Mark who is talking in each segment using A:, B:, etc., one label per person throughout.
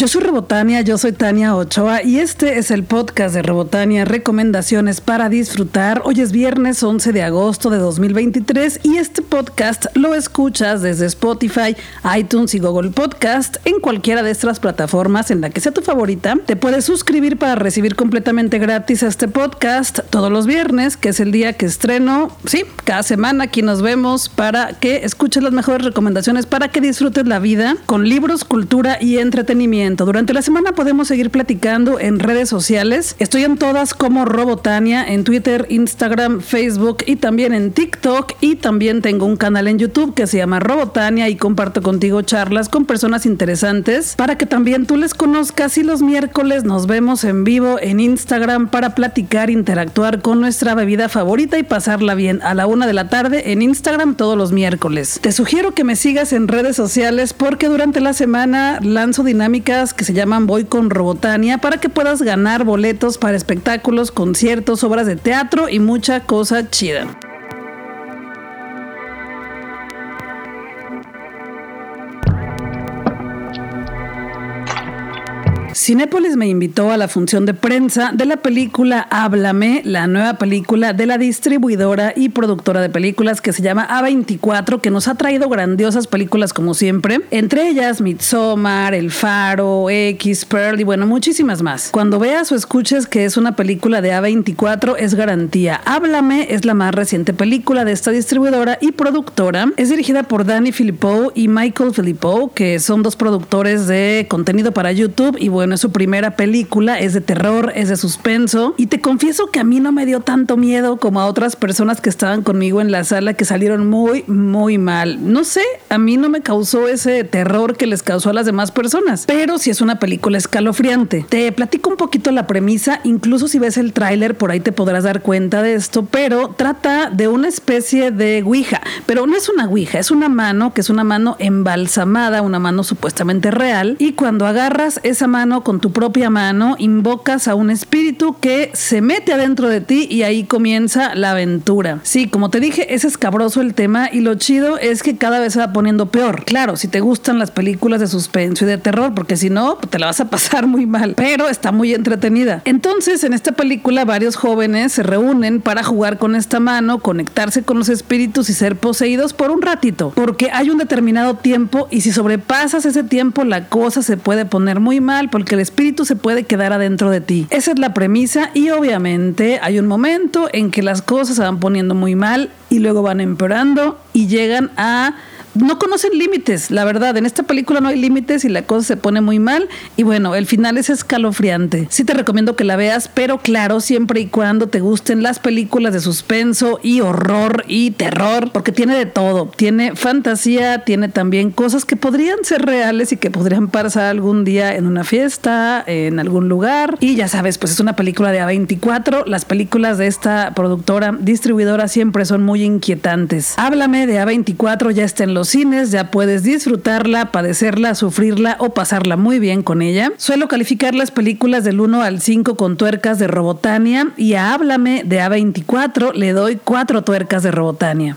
A: Yo soy Rebotania, yo soy Tania Ochoa y este es el podcast de Rebotania, recomendaciones para disfrutar. Hoy es viernes 11 de agosto de 2023 y este podcast lo escuchas desde Spotify, iTunes y Google Podcast en cualquiera de estas plataformas en la que sea tu favorita. Te puedes suscribir para recibir completamente gratis este podcast todos los viernes, que es el día que estreno. Sí, cada semana aquí nos vemos para que escuches las mejores recomendaciones para que disfrutes la vida con libros, cultura y entretenimiento durante la semana podemos seguir platicando en redes sociales. Estoy en todas como Robotania, en Twitter, Instagram, Facebook y también en TikTok. Y también tengo un canal en YouTube que se llama Robotania y comparto contigo charlas con personas interesantes para que también tú les conozcas. Y los miércoles nos vemos en vivo en Instagram para platicar, interactuar con nuestra bebida favorita y pasarla bien a la una de la tarde en Instagram todos los miércoles. Te sugiero que me sigas en redes sociales porque durante la semana lanzo dinámicas que se llaman Voy con Robotania para que puedas ganar boletos para espectáculos, conciertos, obras de teatro y mucha cosa chida. Cinépolis me invitó a la función de prensa de la película Háblame, la nueva película de la distribuidora y productora de películas que se llama A24, que nos ha traído grandiosas películas como siempre, entre ellas Midsommar, El Faro, X, Pearl y bueno, muchísimas más. Cuando veas o escuches que es una película de A24 es garantía. Háblame es la más reciente película de esta distribuidora y productora. Es dirigida por Danny Filippo y Michael Filippo, que son dos productores de contenido para YouTube y bueno, es su primera película, es de terror, es de suspenso. Y te confieso que a mí no me dio tanto miedo como a otras personas que estaban conmigo en la sala que salieron muy, muy mal. No sé, a mí no me causó ese terror que les causó a las demás personas, pero sí es una película escalofriante. Te platico un poquito la premisa, incluso si ves el tráiler por ahí te podrás dar cuenta de esto, pero trata de una especie de Ouija, pero no es una Ouija, es una mano que es una mano embalsamada, una mano supuestamente real, y cuando agarras esa mano con tu propia mano, invocas a un espíritu que se mete adentro de ti y ahí comienza la aventura. Sí, como te dije, es escabroso el tema y lo chido es que cada vez se va poniendo peor. Claro, si te gustan las películas de suspenso y de terror, porque si no, te la vas a pasar muy mal, pero está muy entretenida. Entonces, en esta película, varios jóvenes se reúnen para jugar con esta mano, conectarse con los espíritus y ser poseídos por un ratito, porque hay un determinado tiempo y si sobrepasas ese tiempo, la cosa se puede poner muy mal porque que el espíritu se puede quedar adentro de ti. Esa es la premisa y obviamente hay un momento en que las cosas se van poniendo muy mal y luego van empeorando y llegan a no conocen límites, la verdad. En esta película no hay límites y la cosa se pone muy mal. Y bueno, el final es escalofriante. Sí te recomiendo que la veas, pero claro, siempre y cuando te gusten las películas de suspenso y horror y terror, porque tiene de todo. Tiene fantasía, tiene también cosas que podrían ser reales y que podrían pasar algún día en una fiesta, en algún lugar. Y ya sabes, pues es una película de A24. Las películas de esta productora distribuidora siempre son muy inquietantes. Háblame de A24, ya está en los cines, ya puedes disfrutarla, padecerla, sufrirla o pasarla muy bien con ella. Suelo calificar las películas del 1 al 5 con tuercas de Robotania y a Háblame de A24 le doy 4 tuercas de Robotania.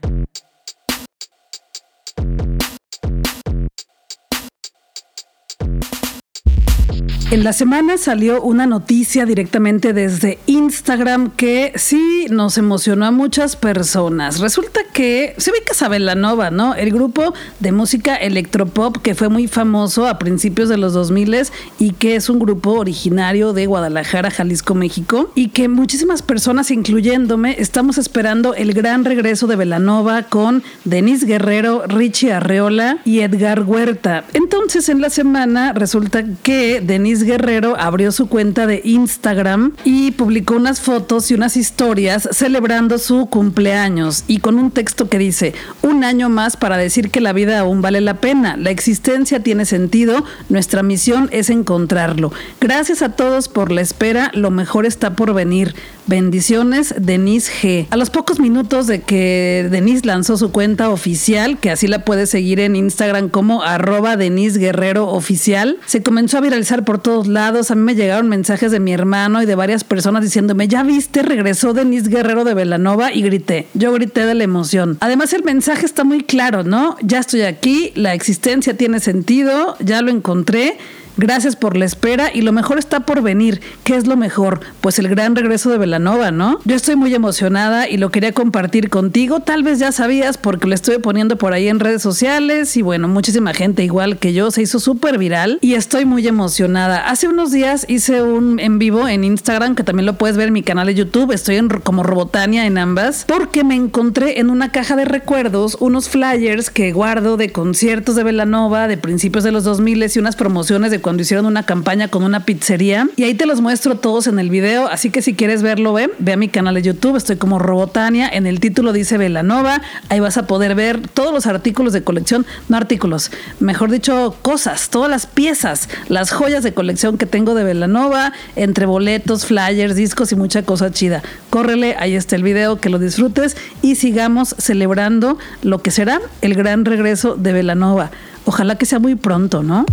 A: En la semana salió una noticia directamente desde Instagram que sí nos emocionó a muchas personas. Resulta que se ve que Nova, ¿no? El grupo de música electropop que fue muy famoso a principios de los 2000 y que es un grupo originario de Guadalajara, Jalisco, México y que muchísimas personas, incluyéndome, estamos esperando el gran regreso de Velanova con Denis Guerrero, Richie Arreola y Edgar Huerta. Entonces, en la semana resulta que Guerrero abrió su cuenta de Instagram y publicó unas fotos y unas historias celebrando su cumpleaños. Y con un texto que dice, un año más para decir que la vida aún vale la pena, la existencia tiene sentido, nuestra misión es encontrarlo. Gracias a todos por la espera, lo mejor está por venir. Bendiciones, Denise G. A los pocos minutos de que Denise lanzó su cuenta oficial, que así la puedes seguir en Instagram como arroba Denise Guerrero Oficial, se comenzó a viralizar por todos lados. A mí me llegaron mensajes de mi hermano y de varias personas diciéndome, ya viste, regresó Denise Guerrero de Velanova y grité. Yo grité de la emoción. Además el mensaje está muy claro, ¿no? Ya estoy aquí, la existencia tiene sentido, ya lo encontré Gracias por la espera y lo mejor está por venir. ¿Qué es lo mejor? Pues el gran regreso de Velanova, ¿no? Yo estoy muy emocionada y lo quería compartir contigo. Tal vez ya sabías porque lo estoy poniendo por ahí en redes sociales y bueno, muchísima gente igual que yo se hizo súper viral y estoy muy emocionada. Hace unos días hice un en vivo en Instagram que también lo puedes ver en mi canal de YouTube. Estoy en, como Robotania en ambas porque me encontré en una caja de recuerdos unos flyers que guardo de conciertos de Velanova de principios de los 2000 y unas promociones de cuando hicieron una campaña con una pizzería. Y ahí te los muestro todos en el video. Así que si quieres verlo, ve, ve a mi canal de YouTube. Estoy como Robotania. En el título dice Velanova. Ahí vas a poder ver todos los artículos de colección, no artículos, mejor dicho, cosas, todas las piezas, las joyas de colección que tengo de Velanova, entre boletos, flyers, discos y mucha cosa chida. Córrele, ahí está el video, que lo disfrutes y sigamos celebrando lo que será el gran regreso de Velanova. Ojalá que sea muy pronto, ¿no?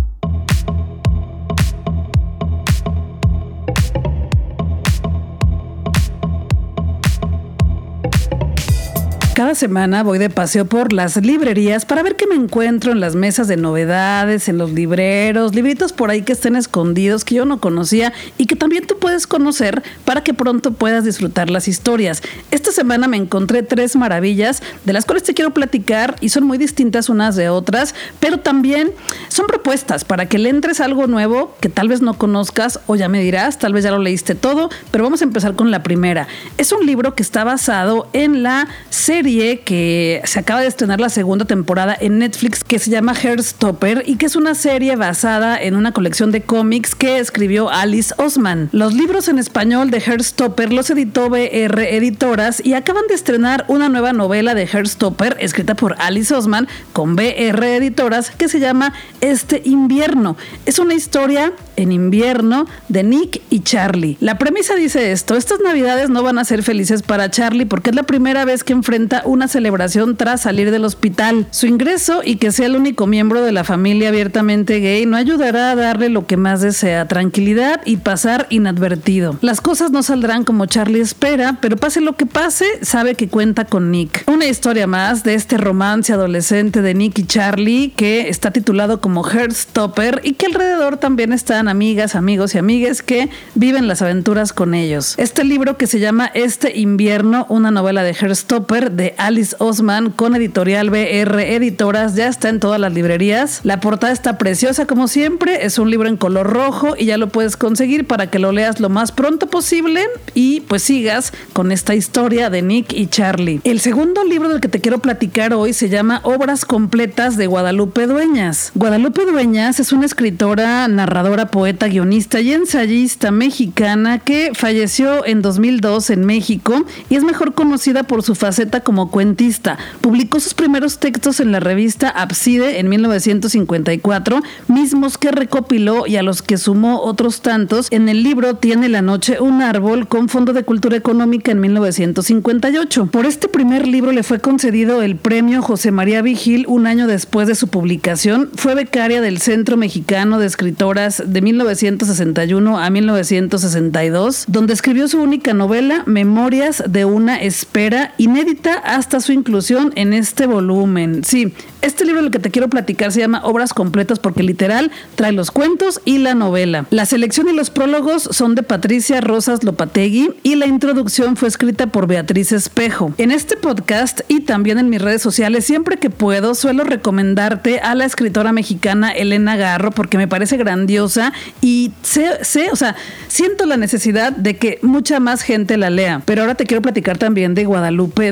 A: Cada semana voy de paseo por las librerías para ver qué me encuentro en las mesas de novedades, en los libreros, libritos por ahí que estén escondidos que yo no conocía y que también tú puedes conocer para que pronto puedas disfrutar las historias. Esta semana me encontré tres maravillas de las cuales te quiero platicar y son muy distintas unas de otras, pero también son propuestas para que le entres algo nuevo que tal vez no conozcas o ya me dirás, tal vez ya lo leíste todo, pero vamos a empezar con la primera. Es un libro que está basado en la serie que se acaba de estrenar la segunda temporada en Netflix que se llama Heartstopper y que es una serie basada en una colección de cómics que escribió Alice Osman. Los libros en español de Heartstopper los editó BR Editoras y acaban de estrenar una nueva novela de Heartstopper escrita por Alice Osman con BR Editoras que se llama Este invierno. Es una historia en invierno de Nick y Charlie. La premisa dice esto, estas navidades no van a ser felices para Charlie porque es la primera vez que enfrenta una celebración tras salir del hospital. Su ingreso y que sea el único miembro de la familia abiertamente gay no ayudará a darle lo que más desea, tranquilidad y pasar inadvertido. Las cosas no saldrán como Charlie espera, pero pase lo que pase, sabe que cuenta con Nick. Una historia más de este romance adolescente de Nick y Charlie que está titulado como Heartstopper y que alrededor también están amigas, amigos y amigues que viven las aventuras con ellos. Este libro que se llama Este invierno, una novela de Herstopper Alice Osman con editorial BR Editoras, ya está en todas las librerías. La portada está preciosa como siempre, es un libro en color rojo y ya lo puedes conseguir para que lo leas lo más pronto posible y pues sigas con esta historia de Nick y Charlie. El segundo libro del que te quiero platicar hoy se llama Obras completas de Guadalupe Dueñas. Guadalupe Dueñas es una escritora, narradora, poeta, guionista y ensayista mexicana que falleció en 2002 en México y es mejor conocida por su faceta como cuentista. Publicó sus primeros textos en la revista Abside en 1954, mismos que recopiló y a los que sumó otros tantos en el libro Tiene la noche un árbol con Fondo de Cultura Económica en 1958. Por este primer libro le fue concedido el premio José María Vigil un año después de su publicación. Fue becaria del Centro Mexicano de Escritoras de 1961 a 1962, donde escribió su única novela, Memorias de una espera, inédita hasta su inclusión en este volumen. Sí, este libro del que te quiero platicar se llama Obras completas porque literal trae los cuentos y la novela. La selección y los prólogos son de Patricia Rosas Lopategui y la introducción fue escrita por Beatriz Espejo. En este podcast y también en mis redes sociales, siempre que puedo, suelo recomendarte a la escritora mexicana Elena Garro porque me parece grandiosa y sé, sé, o sea, siento la necesidad de que mucha más gente la lea. Pero ahora te quiero platicar también de Guadalupe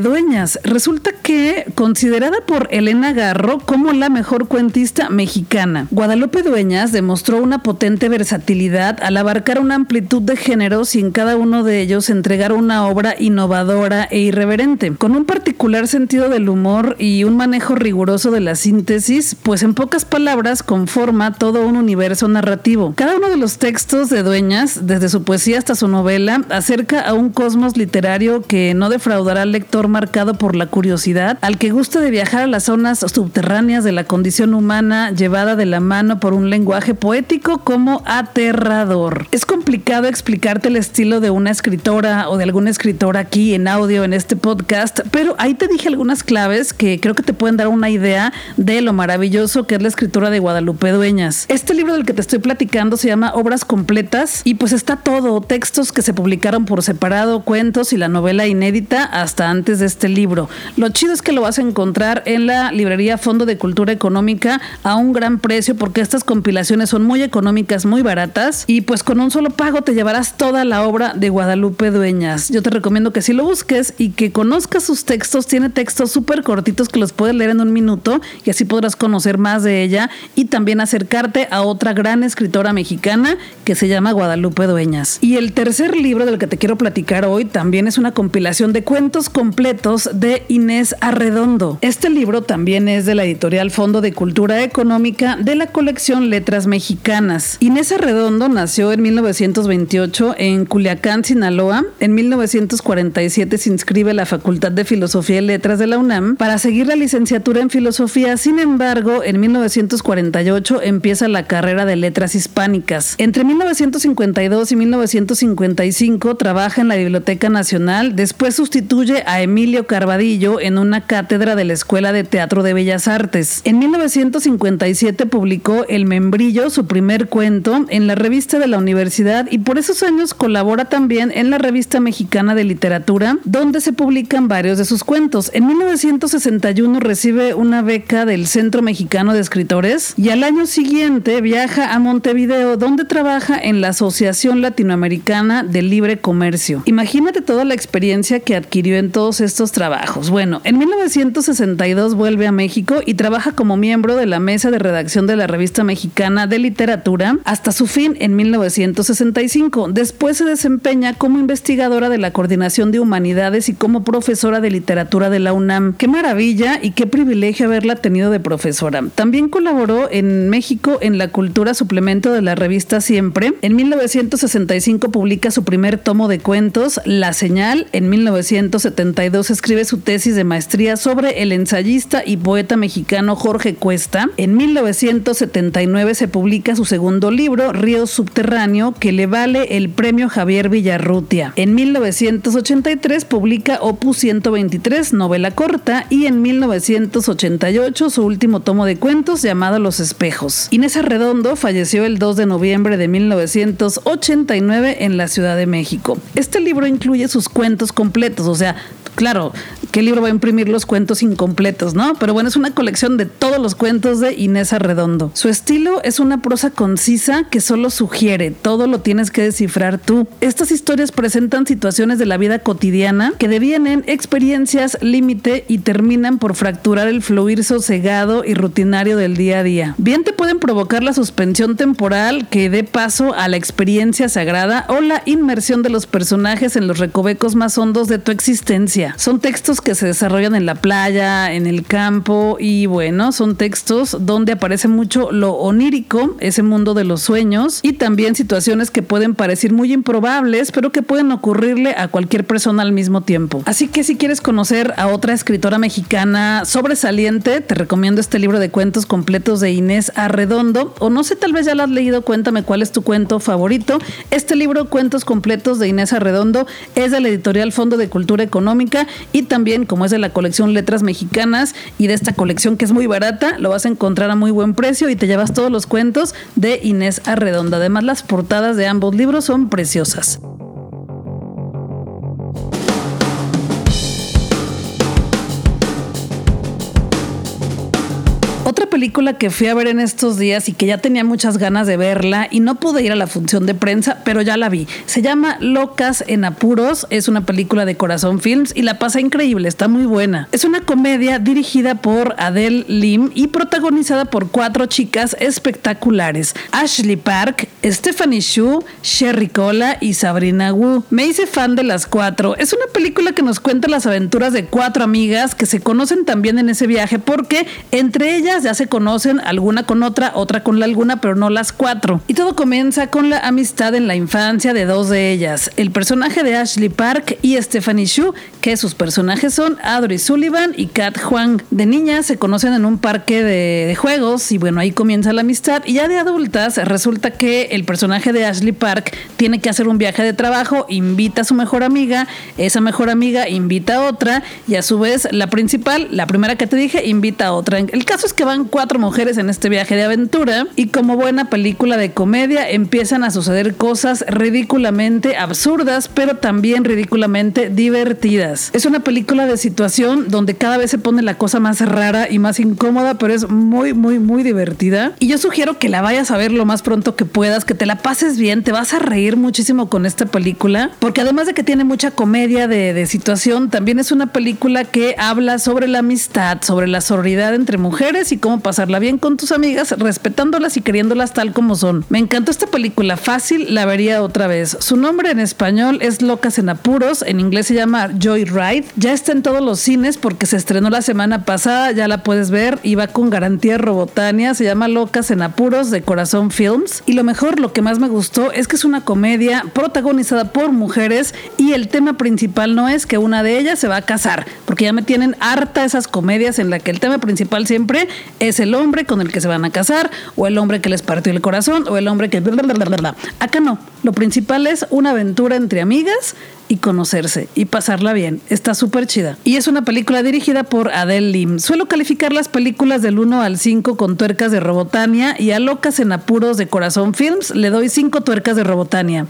A: Resulta que, considerada por Elena Garro como la mejor cuentista mexicana, Guadalupe Dueñas demostró una potente versatilidad al abarcar una amplitud de géneros y en cada uno de ellos entregar una obra innovadora e irreverente, con un particular sentido del humor y un manejo riguroso de la síntesis, pues en pocas palabras conforma todo un universo narrativo. Cada uno de los textos de Dueñas, desde su poesía hasta su novela, acerca a un cosmos literario que no defraudará al lector marcado por la curiosidad, al que gusta de viajar a las zonas subterráneas de la condición humana llevada de la mano por un lenguaje poético como aterrador. Es complicado explicarte el estilo de una escritora o de alguna escritora aquí en audio en este podcast, pero ahí te dije algunas claves que creo que te pueden dar una idea de lo maravilloso que es la escritura de Guadalupe Dueñas. Este libro del que te estoy platicando se llama Obras completas y pues está todo, textos que se publicaron por separado, cuentos y la novela inédita hasta antes de este libro. Lo chido es que lo vas a encontrar en la librería Fondo de Cultura Económica a un gran precio porque estas compilaciones son muy económicas, muy baratas y pues con un solo pago te llevarás toda la obra de Guadalupe Dueñas. Yo te recomiendo que si lo busques y que conozcas sus textos, tiene textos súper cortitos que los puedes leer en un minuto y así podrás conocer más de ella y también acercarte a otra gran escritora mexicana que se llama Guadalupe Dueñas. Y el tercer libro del que te quiero platicar hoy también es una compilación de cuentos completos de Inés Arredondo. Este libro también es de la editorial Fondo de Cultura Económica de la colección Letras Mexicanas. Inés Arredondo nació en 1928 en Culiacán, Sinaloa. En 1947 se inscribe a la Facultad de Filosofía y Letras de la UNAM para seguir la licenciatura en filosofía. Sin embargo, en 1948 empieza la carrera de letras hispánicas. Entre 1952 y 1955 trabaja en la Biblioteca Nacional, después sustituye a Emilio Carvadillo en una cátedra de la Escuela de Teatro de Bellas Artes. En 1957 publicó El Membrillo, su primer cuento, en la revista de la universidad y por esos años colabora también en la revista mexicana de literatura, donde se publican varios de sus cuentos. En 1961 recibe una beca del Centro Mexicano de Escritores y al año siguiente viaja a Montevideo, donde trabaja en la Asociación Latinoamericana de Libre Comercio. Imagínate toda la experiencia que adquirió en todos estos Bueno, en 1962 vuelve a México y trabaja como miembro de la mesa de redacción de la revista mexicana de literatura hasta su fin en 1965. Después se desempeña como investigadora de la Coordinación de Humanidades y como profesora de literatura de la UNAM. Qué maravilla y qué privilegio haberla tenido de profesora. También colaboró en México en la cultura suplemento de la revista Siempre. En 1965 publica su primer tomo de cuentos, La Señal. En 1972 escribe su tesis de maestría sobre el ensayista y poeta mexicano Jorge Cuesta. En 1979 se publica su segundo libro, Río Subterráneo, que le vale el premio Javier Villarrutia. En 1983 publica Opus 123, novela corta, y en 1988 su último tomo de cuentos llamado Los Espejos. Inés Arredondo falleció el 2 de noviembre de 1989 en la Ciudad de México. Este libro incluye sus cuentos completos, o sea, claro, ¿qué libro va a imprimir los cuentos incompletos, no? Pero bueno, es una colección de todos los cuentos de Inés Arredondo. Su estilo es una prosa concisa que solo sugiere, todo lo tienes que descifrar tú. Estas historias presentan situaciones de la vida cotidiana que devienen experiencias límite y terminan por fracturar el fluir sosegado y rutinario del día a día. Bien te pueden provocar la suspensión temporal que dé paso a la experiencia sagrada o la inmersión de los personajes en los recovecos más hondos de tu existencia. Son textos que se desarrollan en la playa, en el campo y bueno, son textos donde aparece mucho lo onírico, ese mundo de los sueños y también situaciones que pueden parecer muy improbables, pero que pueden ocurrirle a cualquier persona al mismo tiempo. Así que si quieres conocer a otra escritora mexicana sobresaliente, te recomiendo este libro de cuentos completos de Inés Arredondo o no sé, tal vez ya lo has leído, cuéntame cuál es tu cuento favorito. Este libro Cuentos completos de Inés Arredondo es de la editorial Fondo de Cultura Económica y también como es de la colección Letras Mexicanas y de esta colección que es muy barata, lo vas a encontrar a muy buen precio y te llevas todos los cuentos de Inés Arredonda. Además, las portadas de ambos libros son preciosas. Película que fui a ver en estos días y que ya tenía muchas ganas de verla y no pude ir a la función de prensa, pero ya la vi. Se llama Locas en Apuros, es una película de Corazón Films y la pasa increíble, está muy buena. Es una comedia dirigida por Adele Lim y protagonizada por cuatro chicas espectaculares: Ashley Park, Stephanie Shu, Sherry Cola y Sabrina Wu. Me hice fan de las cuatro. Es una película que nos cuenta las aventuras de cuatro amigas que se conocen también en ese viaje porque entre ellas ya se conocen, alguna con otra, otra con la alguna, pero no las cuatro. Y todo comienza con la amistad en la infancia de dos de ellas, el personaje de Ashley Park y Stephanie Shu, que sus personajes son Audrey Sullivan y Kat Huang. De niñas se conocen en un parque de, de juegos y bueno, ahí comienza la amistad. Y ya de adultas resulta que el personaje de Ashley Park tiene que hacer un viaje de trabajo, invita a su mejor amiga, esa mejor amiga invita a otra y a su vez la principal, la primera que te dije, invita a otra. El caso es que van cuatro mujeres en este viaje de aventura y como buena película de comedia empiezan a suceder cosas ridículamente absurdas, pero también ridículamente divertidas. Es una película de situación donde cada vez se pone la cosa más rara y más incómoda, pero es muy, muy, muy divertida. Y yo sugiero que la vayas a ver lo más pronto que puedas, que te la pases bien, te vas a reír muchísimo con esta película, porque además de que tiene mucha comedia de, de situación, también es una película que habla sobre la amistad, sobre la sororidad entre mujeres y cómo pasarla bien con tus amigas, respetándolas y queriéndolas tal como son. Me encantó esta película, fácil, la vería otra vez. Su nombre en español es Locas en Apuros, en inglés se llama Joy Ride. Ya está en todos los cines porque se estrenó la semana pasada, ya la puedes ver y va con garantía Robotania, se llama Locas en Apuros de Corazón Films. Y lo mejor, lo que más me gustó es que es una comedia protagonizada por mujeres y el tema principal no es que una de ellas se va a casar, porque ya me tienen harta esas comedias en la que el tema principal siempre es el hombre con el que se van a casar o el hombre que les partió el corazón o el hombre que... Acá no, lo principal es una aventura entre amigas y conocerse y pasarla bien. Está súper chida. Y es una película dirigida por Adele Lim. Suelo calificar las películas del 1 al 5 con tuercas de Robotania y a Locas en Apuros de Corazón Films le doy 5 tuercas de Robotania.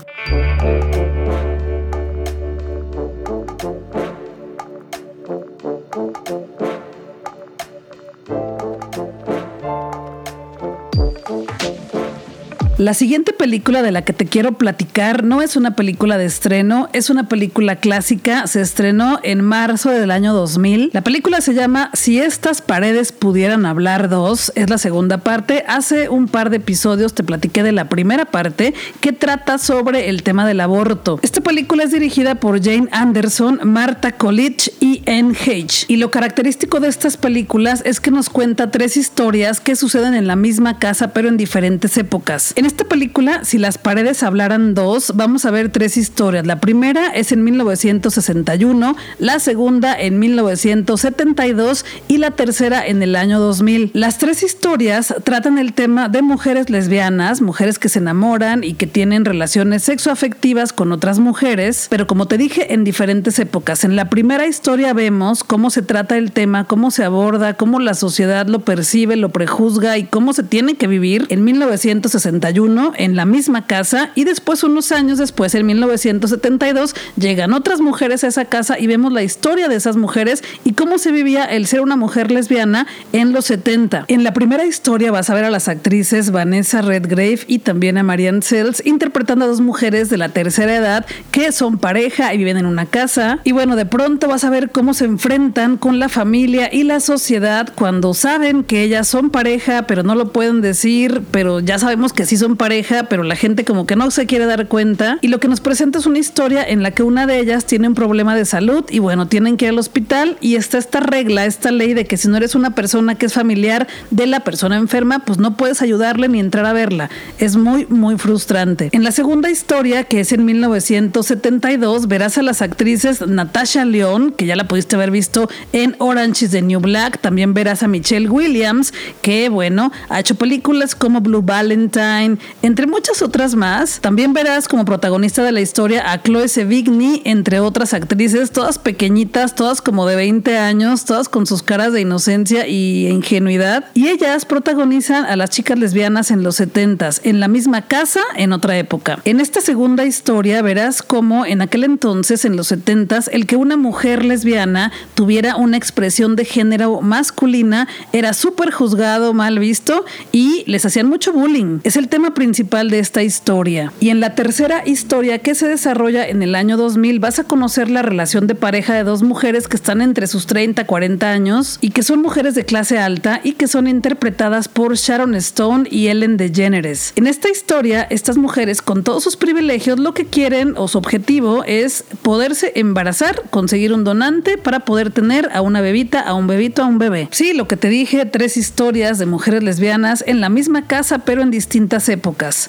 A: La siguiente película de la que te quiero platicar no es una película de estreno, es una película clásica, se estrenó en marzo del año 2000. La película se llama Si estas paredes pudieran hablar dos, es la segunda parte. Hace un par de episodios te platiqué de la primera parte que trata sobre el tema del aborto. Esta película es dirigida por Jane Anderson, Marta Colich y N. H. Y lo característico de estas películas es que nos cuenta tres historias que suceden en la misma casa pero en diferentes épocas. Esta película, si las paredes hablaran dos, vamos a ver tres historias. La primera es en 1961, la segunda en 1972 y la tercera en el año 2000. Las tres historias tratan el tema de mujeres lesbianas, mujeres que se enamoran y que tienen relaciones sexoafectivas con otras mujeres, pero como te dije, en diferentes épocas. En la primera historia vemos cómo se trata el tema, cómo se aborda, cómo la sociedad lo percibe, lo prejuzga y cómo se tiene que vivir en 1961 en la misma casa y después, unos años después, en 1972, llegan otras mujeres a esa casa y vemos la historia de esas mujeres y cómo se vivía el ser una mujer lesbiana en los 70. En la primera historia vas a ver a las actrices Vanessa Redgrave y también a Marianne Sells interpretando a dos mujeres de la tercera edad que son pareja y viven en una casa. Y bueno, de pronto vas a ver cómo se enfrentan con la familia y la sociedad cuando saben que ellas son pareja, pero no lo pueden decir, pero ya sabemos que sí son pareja, pero la gente como que no se quiere dar cuenta. Y lo que nos presenta es una historia en la que una de ellas tiene un problema de salud y bueno, tienen que ir al hospital y está esta regla, esta ley de que si no eres una persona que es familiar de la persona enferma, pues no puedes ayudarle ni entrar a verla. Es muy, muy frustrante. En la segunda historia, que es en 1972, verás a las actrices Natasha León, que ya la pudiste haber visto en Orange is the New Black. También verás a Michelle Williams, que bueno, ha hecho películas como Blue Valentine, entre muchas otras más. También verás como protagonista de la historia a Chloe Sevigny, entre otras actrices, todas pequeñitas, todas como de 20 años, todas con sus caras de inocencia y ingenuidad. Y ellas protagonizan a las chicas lesbianas en los 70 en la misma casa, en otra época. En esta segunda historia verás cómo en aquel entonces, en los 70 el que una mujer lesbiana tuviera una expresión de género masculina era súper juzgado, mal visto y les hacían mucho bullying. Es el tema principal de esta historia. Y en la tercera historia que se desarrolla en el año 2000 vas a conocer la relación de pareja de dos mujeres que están entre sus 30 y 40 años y que son mujeres de clase alta y que son interpretadas por Sharon Stone y Ellen DeGeneres. En esta historia, estas mujeres con todos sus privilegios lo que quieren o su objetivo es poderse embarazar, conseguir un donante para poder tener a una bebita, a un bebito, a un bebé. Sí, lo que te dije, tres historias de mujeres lesbianas en la misma casa pero en distintas épocas.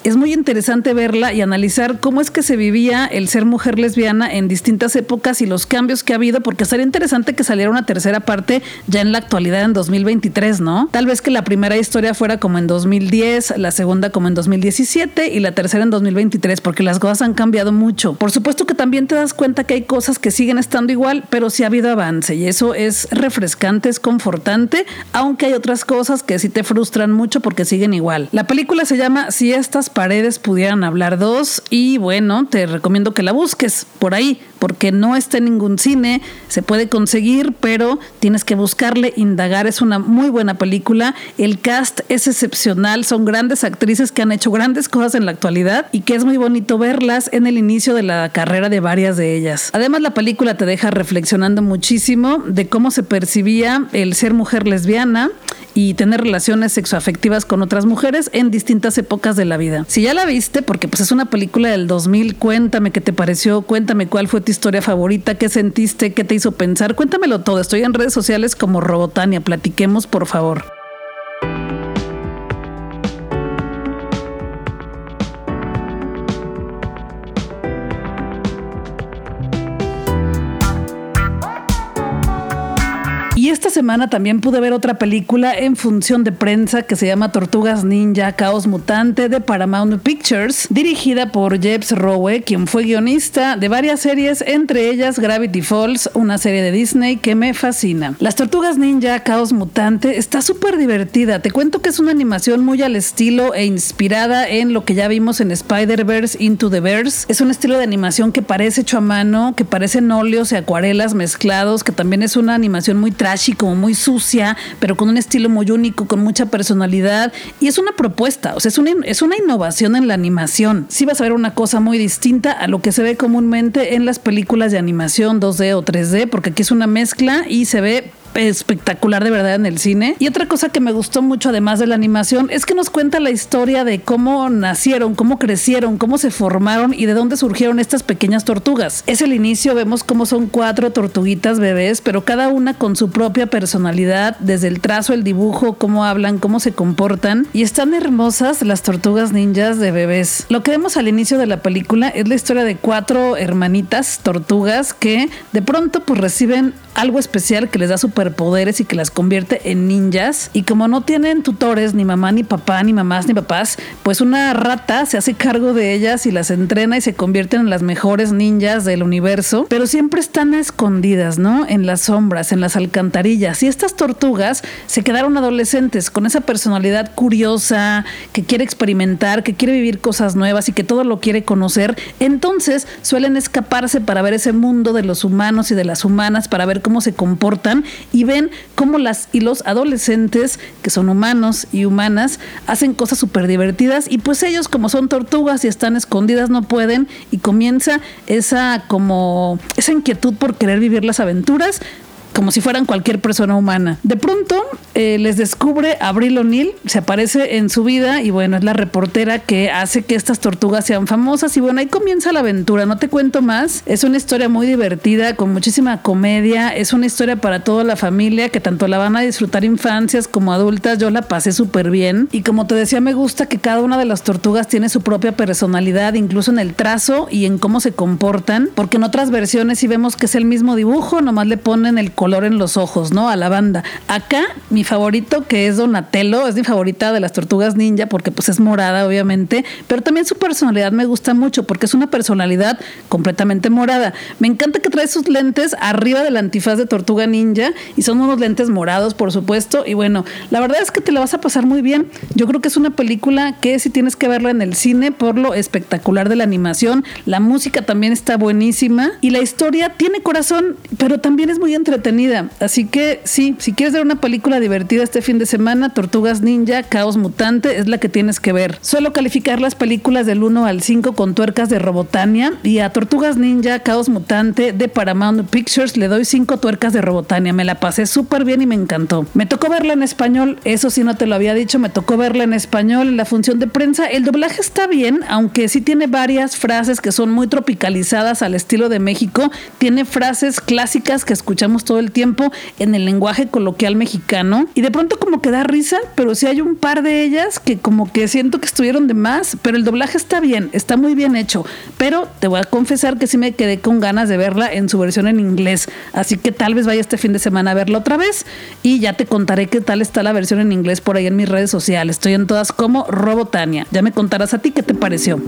A: Es muy interesante verla y analizar cómo es que se vivía el ser mujer lesbiana en distintas épocas y los cambios que ha habido porque sería interesante que saliera una tercera parte ya en la actualidad en 2023, ¿no? Tal vez que la primera historia fuera como en 2010, la segunda como en 2017 y la tercera en 2023 porque las cosas han cambiado mucho. Por supuesto que también te das cuenta que hay cosas que siguen estando igual, pero sí ha habido avance y eso es refrescante, es confortante, aunque hay otras cosas que sí te frustran mucho porque siguen igual. La película se llama Si estas paredes pudieran hablar dos y bueno, te recomiendo que la busques por ahí porque no está en ningún cine, se puede conseguir, pero tienes que buscarle, indagar, es una muy buena película, el cast es excepcional, son grandes actrices que han hecho grandes cosas en la actualidad y que es muy bonito verlas en el inicio de la carrera de varias de ellas. Además la película te deja reflexionando muchísimo de cómo se percibía el ser mujer lesbiana y tener relaciones sexoafectivas con otras mujeres en distintas épocas de la vida. Si ya la viste, porque pues es una película del 2000, cuéntame qué te pareció, cuéntame cuál fue tu historia favorita, qué sentiste, qué te hizo pensar, cuéntamelo todo. Estoy en redes sociales como Robotania, platiquemos por favor. Esta semana también pude ver otra película en función de prensa que se llama Tortugas Ninja Caos Mutante de Paramount Pictures, dirigida por Jeps Rowe, quien fue guionista de varias series, entre ellas Gravity Falls, una serie de Disney que me fascina. Las Tortugas Ninja Caos Mutante está súper divertida. Te cuento que es una animación muy al estilo e inspirada en lo que ya vimos en Spider-Verse Into the Verse. Es un estilo de animación que parece hecho a mano, que parecen óleos y acuarelas mezclados, que también es una animación muy trash y como muy sucia, pero con un estilo muy único, con mucha personalidad. Y es una propuesta, o sea, es una, es una innovación en la animación. Sí vas a ver una cosa muy distinta a lo que se ve comúnmente en las películas de animación 2D o 3D, porque aquí es una mezcla y se ve espectacular de verdad en el cine. Y otra cosa que me gustó mucho además de la animación es que nos cuenta la historia de cómo nacieron, cómo crecieron, cómo se formaron y de dónde surgieron estas pequeñas tortugas. Es el inicio, vemos cómo son cuatro tortuguitas bebés, pero cada una con su propia personalidad, desde el trazo, el dibujo, cómo hablan, cómo se comportan. Y están hermosas las tortugas ninjas de bebés. Lo que vemos al inicio de la película es la historia de cuatro hermanitas tortugas que de pronto pues reciben algo especial que les da y que las convierte en ninjas. Y como no tienen tutores, ni mamá, ni papá, ni mamás, ni papás, pues una rata se hace cargo de ellas y las entrena y se convierten en las mejores ninjas del universo. Pero siempre están escondidas, ¿no? En las sombras, en las alcantarillas. Y estas tortugas se quedaron adolescentes con esa personalidad curiosa, que quiere experimentar, que quiere vivir cosas nuevas y que todo lo quiere conocer. Entonces suelen escaparse para ver ese mundo de los humanos y de las humanas, para ver cómo se comportan y ven cómo las y los adolescentes, que son humanos y humanas, hacen cosas súper divertidas y pues ellos como son tortugas y están escondidas no pueden y comienza esa como esa inquietud por querer vivir las aventuras como si fueran cualquier persona humana. De pronto eh, les descubre Abril O'Neill, se aparece en su vida y bueno, es la reportera que hace que estas tortugas sean famosas. Y bueno, ahí comienza la aventura, no te cuento más, es una historia muy divertida, con muchísima comedia, es una historia para toda la familia que tanto la van a disfrutar infancias como adultas, yo la pasé súper bien. Y como te decía, me gusta que cada una de las tortugas tiene su propia personalidad, incluso en el trazo y en cómo se comportan, porque en otras versiones sí vemos que es el mismo dibujo, nomás le ponen el color en los ojos, ¿no? A la banda. Acá, mi favorito, que es Donatello, es mi favorita de las tortugas ninja, porque pues es morada, obviamente, pero también su personalidad me gusta mucho, porque es una personalidad completamente morada. Me encanta que trae sus lentes arriba del antifaz de tortuga ninja, y son unos lentes morados, por supuesto, y bueno, la verdad es que te la vas a pasar muy bien. Yo creo que es una película que si tienes que verla en el cine por lo espectacular de la animación, la música también está buenísima, y la historia tiene corazón, pero también es muy entretenida entretenida. Así que sí, si quieres ver una película divertida este fin de semana, Tortugas Ninja, Caos Mutante es la que tienes que ver. Suelo calificar las películas del 1 al 5 con tuercas de Robotania y a Tortugas Ninja, Caos Mutante de Paramount Pictures le doy 5 tuercas de Robotania. Me la pasé súper bien y me encantó. Me tocó verla en español, eso sí no te lo había dicho, me tocó verla en español en la función de prensa. El doblaje está bien, aunque sí tiene varias frases que son muy tropicalizadas al estilo de México. Tiene frases clásicas que escuchamos todo el tiempo en el lenguaje coloquial mexicano y de pronto como que da risa, pero sí hay un par de ellas que como que siento que estuvieron de más, pero el doblaje está bien, está muy bien hecho, pero te voy a confesar que sí me quedé con ganas de verla en su versión en inglés, así que tal vez vaya este fin de semana a verla otra vez y ya te contaré qué tal está la versión en inglés por ahí en mis redes sociales. Estoy en todas como Robotania. Ya me contarás a ti qué te pareció.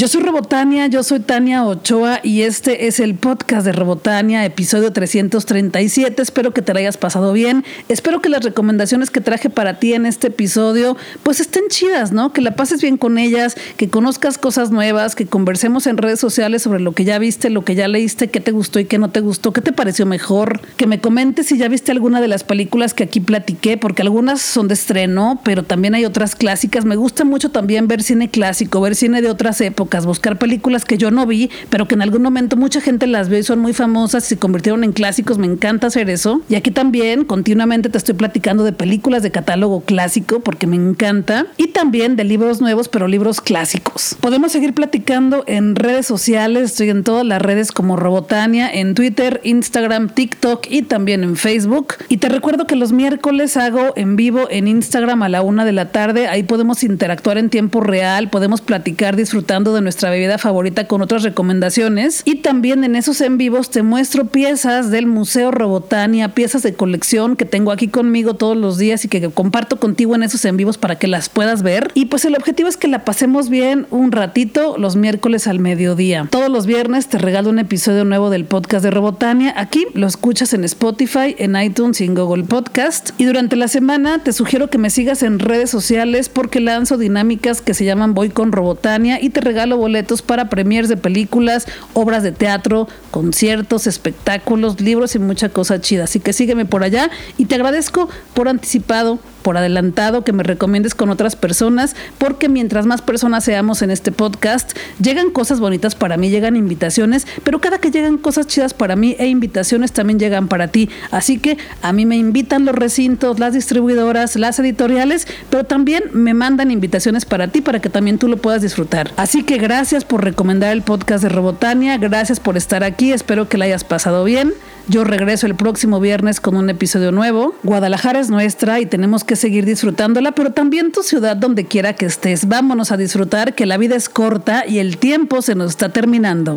A: Yo soy Robotania, yo soy Tania Ochoa y este es el podcast de Robotania, episodio 337. Espero que te hayas pasado bien. Espero que las recomendaciones que traje para ti en este episodio pues estén chidas, ¿no? Que la pases bien con ellas, que conozcas cosas nuevas, que conversemos en redes sociales sobre lo que ya viste, lo que ya leíste, qué te gustó y qué no te gustó, qué te pareció mejor, que me comentes si ya viste alguna de las películas que aquí platiqué, porque algunas son de estreno, pero también hay otras clásicas. Me gusta mucho también ver cine clásico, ver cine de otras épocas buscar películas que yo no vi, pero que en algún momento mucha gente las ve y son muy famosas y se convirtieron en clásicos. Me encanta hacer eso. Y aquí también continuamente te estoy platicando de películas de catálogo clásico porque me encanta. Y también de libros nuevos, pero libros clásicos. Podemos seguir platicando en redes sociales. Estoy en todas las redes como Robotania, en Twitter, Instagram, TikTok y también en Facebook. Y te recuerdo que los miércoles hago en vivo en Instagram a la una de la tarde. Ahí podemos interactuar en tiempo real, podemos platicar disfrutando de nuestra bebida favorita con otras recomendaciones. Y también en esos en vivos te muestro piezas del Museo Robotania, piezas de colección que tengo aquí conmigo todos los días y que comparto contigo en esos en vivos para que las puedas ver. Y pues el objetivo es que la pasemos bien un ratito los miércoles al mediodía. Todos los viernes te regalo un episodio nuevo del podcast de Robotania. Aquí lo escuchas en Spotify, en iTunes y en Google Podcast. Y durante la semana te sugiero que me sigas en redes sociales porque lanzo dinámicas que se llaman Voy con Robotania y te boletos para premiers de películas, obras de teatro, conciertos, espectáculos, libros y mucha cosa chida. Así que sígueme por allá y te agradezco por anticipado por adelantado que me recomiendes con otras personas, porque mientras más personas seamos en este podcast, llegan cosas bonitas para mí, llegan invitaciones, pero cada que llegan cosas chidas para mí e invitaciones también llegan para ti. Así que a mí me invitan los recintos, las distribuidoras, las editoriales, pero también me mandan invitaciones para ti para que también tú lo puedas disfrutar. Así que gracias por recomendar el podcast de Robotania, gracias por estar aquí, espero que la hayas pasado bien. Yo regreso el próximo viernes con un episodio nuevo. Guadalajara es nuestra y tenemos que seguir disfrutándola, pero también tu ciudad donde quiera que estés. Vámonos a disfrutar que la vida es corta y el tiempo se nos está terminando.